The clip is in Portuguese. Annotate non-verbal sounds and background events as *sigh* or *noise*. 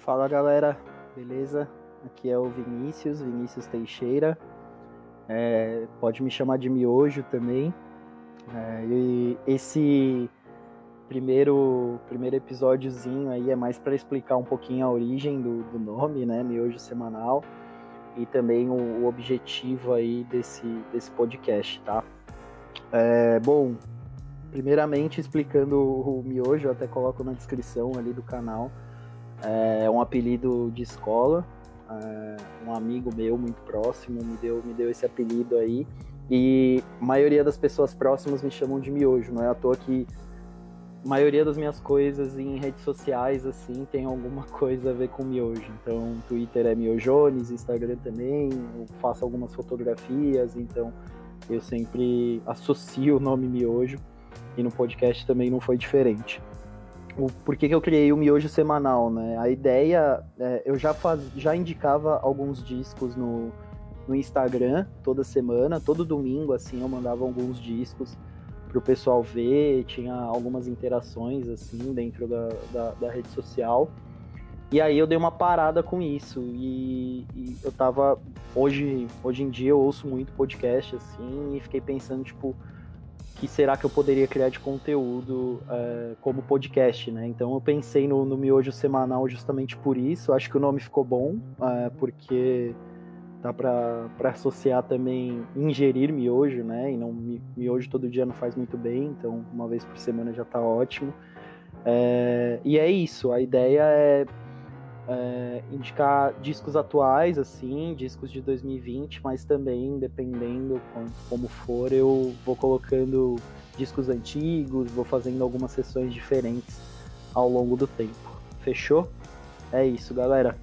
Fala galera, beleza? Aqui é o Vinícius, Vinícius Teixeira. É, pode me chamar de Miojo também. É, e esse primeiro primeiro episódiozinho aí é mais para explicar um pouquinho a origem do, do, nome, né? Miojo Semanal e também o, o objetivo aí desse, desse podcast, tá? É, bom, primeiramente explicando o miojo, eu até coloco na descrição ali do canal. É um apelido de escola. É, um amigo meu muito próximo me deu, me deu esse apelido aí. E a maioria das pessoas próximas me chamam de miojo. Não é à toa que a maioria das minhas coisas em redes sociais, assim, tem alguma *laughs* coisa a ver com miojo. Então, Twitter é miojones, Instagram também, eu faço algumas fotografias, então eu sempre associo o nome miojo e no podcast também não foi diferente. O, por que, que eu criei o miojo semanal, né? A ideia, é, eu já, faz, já indicava alguns discos no, no Instagram toda semana, todo domingo, assim, eu mandava alguns discos pro pessoal ver, tinha algumas interações, assim, dentro da, da, da rede social. E aí eu dei uma parada com isso. E, e, eu tava. Hoje, hoje em dia eu ouço muito podcast, assim, e fiquei pensando, tipo, que será que eu poderia criar de conteúdo é, como podcast, né? Então eu pensei no, no miojo semanal justamente por isso. Acho que o nome ficou bom, é, porque dá para associar também ingerir miojo, né? E não miojo todo dia não faz muito bem, então uma vez por semana já tá ótimo. É, e é isso. A ideia é é, indicar discos atuais, assim, discos de 2020, mas também, dependendo como for, eu vou colocando discos antigos, vou fazendo algumas sessões diferentes ao longo do tempo. Fechou? É isso, galera.